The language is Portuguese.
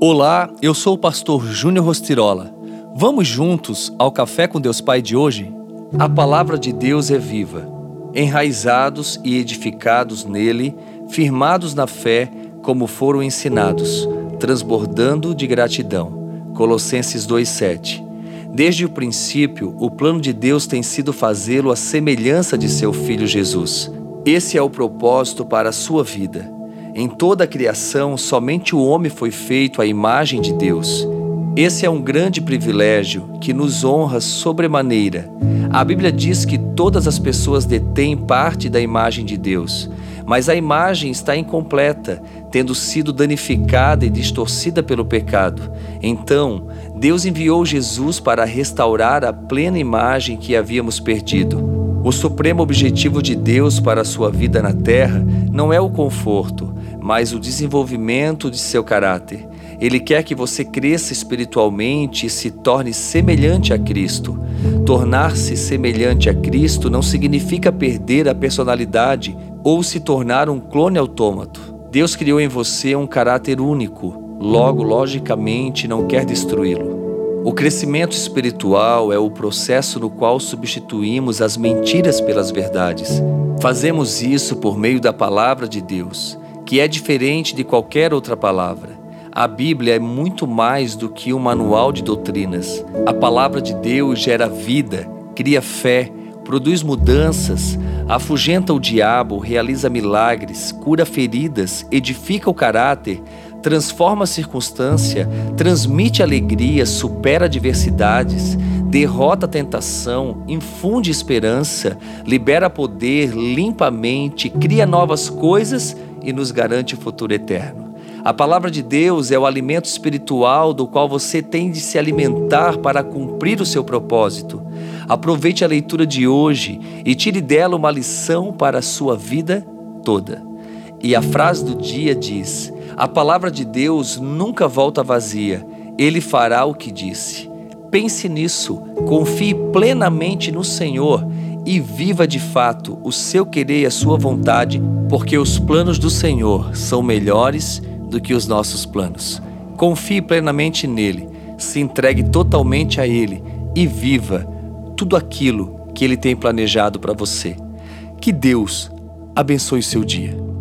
Olá, eu sou o pastor Júnior Rostirola. Vamos juntos ao Café com Deus Pai de hoje? A palavra de Deus é viva. Enraizados e edificados nele, firmados na fé, como foram ensinados, transbordando de gratidão. Colossenses 2:7. Desde o princípio, o plano de Deus tem sido fazê-lo à semelhança de seu filho Jesus. Esse é o propósito para a sua vida. Em toda a criação, somente o homem foi feito à imagem de Deus. Esse é um grande privilégio que nos honra sobremaneira. A Bíblia diz que todas as pessoas detêm parte da imagem de Deus, mas a imagem está incompleta, tendo sido danificada e distorcida pelo pecado. Então, Deus enviou Jesus para restaurar a plena imagem que havíamos perdido. O supremo objetivo de Deus para a sua vida na terra não é o conforto, mas o desenvolvimento de seu caráter. Ele quer que você cresça espiritualmente e se torne semelhante a Cristo. Tornar-se semelhante a Cristo não significa perder a personalidade ou se tornar um clone autômato. Deus criou em você um caráter único, logo, logicamente, não quer destruí-lo. O crescimento espiritual é o processo no qual substituímos as mentiras pelas verdades. Fazemos isso por meio da palavra de Deus, que é diferente de qualquer outra palavra. A Bíblia é muito mais do que um manual de doutrinas. A palavra de Deus gera vida, cria fé, produz mudanças, afugenta o diabo, realiza milagres, cura feridas, edifica o caráter, transforma a circunstância, transmite alegria, supera adversidades, derrota a tentação, infunde esperança, libera poder, limpa a mente, cria novas coisas e nos garante o futuro eterno. A palavra de Deus é o alimento espiritual do qual você tem de se alimentar para cumprir o seu propósito. Aproveite a leitura de hoje e tire dela uma lição para a sua vida toda. E a frase do dia diz: a palavra de Deus nunca volta vazia, ele fará o que disse. Pense nisso, confie plenamente no Senhor e viva de fato o seu querer e a sua vontade, porque os planos do Senhor são melhores do que os nossos planos. Confie plenamente nele, se entregue totalmente a ele e viva tudo aquilo que ele tem planejado para você. Que Deus abençoe seu dia.